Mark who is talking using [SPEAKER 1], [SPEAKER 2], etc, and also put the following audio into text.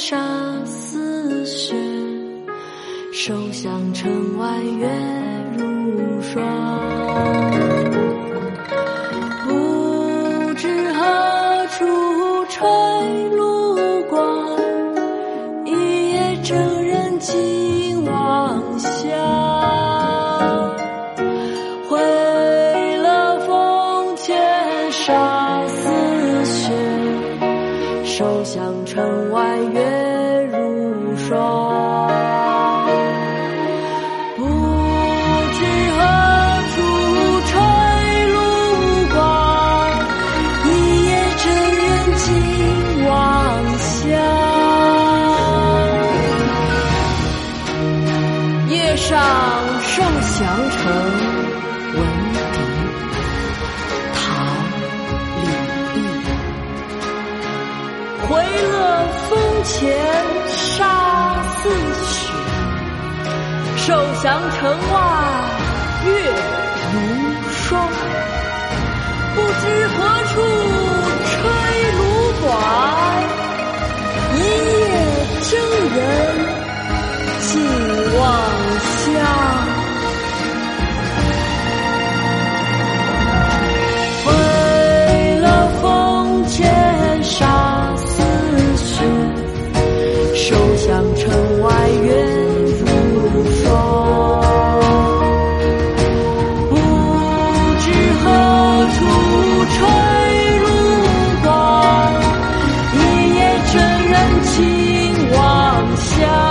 [SPEAKER 1] 沙似雪，收向城外月如霜。不知何处吹芦光，一夜征人几。手向城外月如霜。不知何处吹露光，一夜征人尽望乡。夜上受降城，回了风前沙似雪，受降城外月如霜。不知何手向城外月如霜。不知何处吹芦光，一夜成人情望乡。